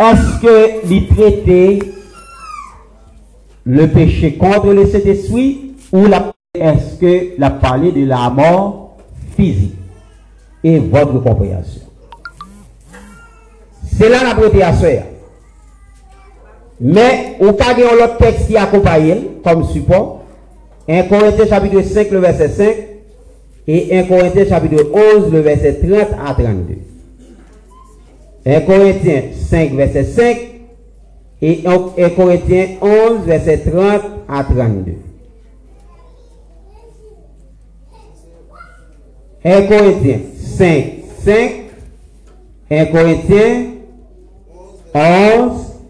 est-ce que il traiter le péché contre le Saint-Esprit ou est-ce que la parlé de la mort physique? Et votre compréhension. C'est là la prêté à Mais, au cas de l'autre texte qui accompagne comme support, 1 Corinthiens chapitre 5, le verset 5, et 1 Corinthiens chapitre 11, le verset 30 à 32. 1 Corinthiens 5, verset 5, et 1 Corinthiens 11, verset 30 à 32. 1 Corinthiens 5, 5, 1 Corinthiens 11,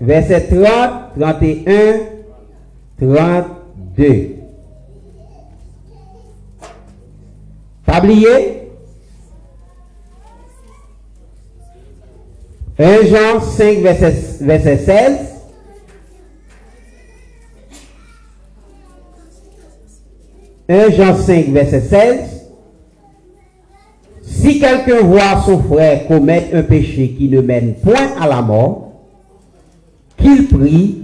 verset 30, 31, 32. Pas oublié? 1 Jean 5, verset, verset 16. Un Jean 5, verset 16. Si quelqu'un voit son frère commettre un péché qui ne mène point à la mort, qu'il prie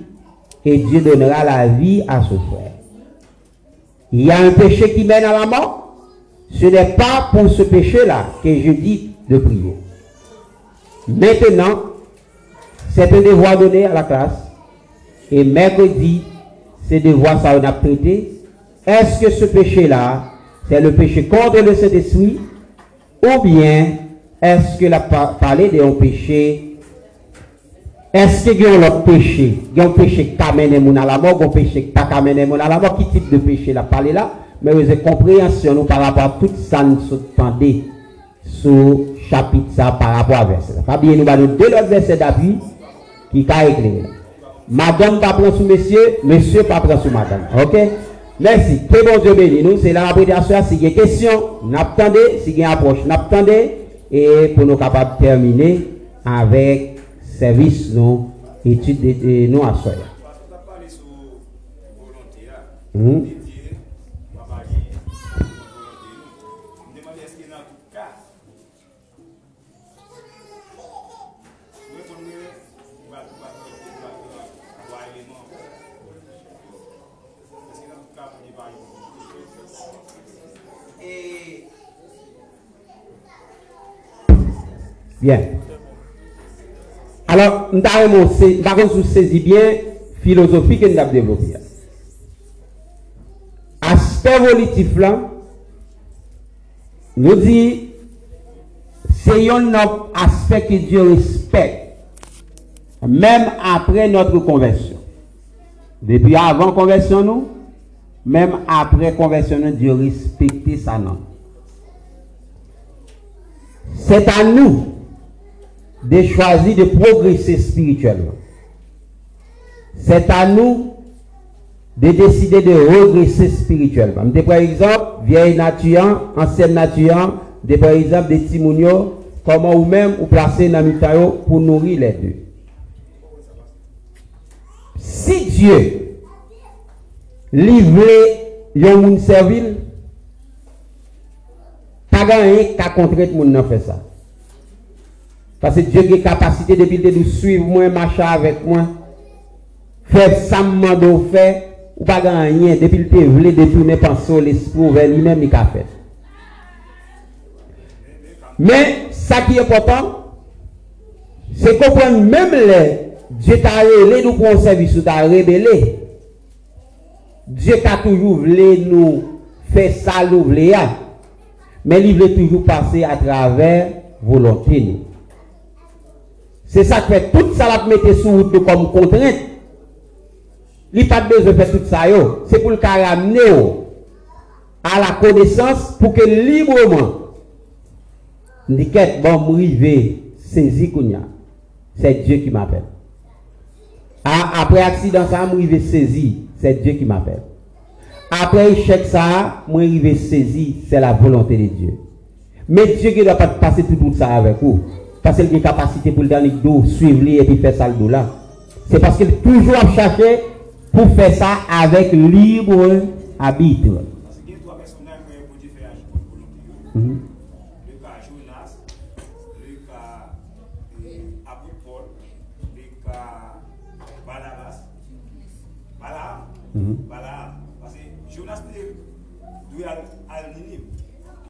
et Dieu donnera la vie à ce frère. Il y a un péché qui mène à la mort. Ce n'est pas pour ce péché-là que je dis de prier. Maintenant, c'est un devoir donné à la classe. Et mercredi, ce devoir, ça on a traité. Est-ce que ce péché-là, c'est le péché contre le Saint-Esprit? Ou bien est-ce que la parler de un péché? Est-ce qu'il y a un péché? Il y a un péché qui amène à la mort, un péché qui pas amèné à la mort. Qui type de péché la parler là? Mais vous avez compréhension par rapport à tout ça nous entendez sur chapitre ça par rapport à verset. Pas bien nous allons deux autres versets d'appui qui a éclairé. Madame pas prendre sur monsieur, monsieur pas prendre sur madame. OK? Merci. Très bon Dieu béni. Nous, c'est la prédication. Si il y a des questions, n'attendez. Si il y a une approche, n'attendez. Et pour nous capables de terminer avec service, nous, études de nous à soi. Bien. Alors, nous avons saisi bien philosophie que nous avons développée. Aspect volitif là, nous dit, c'est un aspect que Dieu respecte, même après notre conversion. Depuis avant conversion, nous, même après conversion, Dieu respecte ça, non. C'est à nous de choisir de progresser spirituellement. C'est à nous de décider de regresser spirituellement. Par exemple, vieille nature, ancienne nature, de par exemple des timounio, comment ou même ou placer dans pour nourrir les deux. si Diyo li vle yon moun servil, pa gan yon ka kontret moun nan fe sa. Pase Diyo ge kapasite depil de nou suiv mwen, macha avèk mwen, fè samman do fè, ou pa gan yon, depil te vle detoune panso l'espou vè, li men mi ka fè. Men, sa ki e potan, se kompren mèm lè, Dieu t'a révélé nous pour t'a révélé. Dieu t'a toujours voulu nous faire ça, nous Mais il veut toujours passer à travers volonté. C'est ça qui fait tout ça la mettre sous route comme contrainte. Il n'y a pas besoin de faire tout ça. C'est pour le ramener à la connaissance pour que librement, dit bon, m'river, saisi C'est Dieu qui m'appelle. Après accident ça, m'river saisi, c'est Dieu qui m'appelle. Après échec ça, m'river saisi, c'est la volonté de Dieu. Mais Dieu ne doit pas passer tout ça avec vous. Parce qu'il a une capacité pour le dernier dos, suivre et puis faire ça le dos là. C'est parce qu'il toujours cherché pour faire ça avec libre arbitre. Voilà. Parce que Jonas doit aller à Ninive.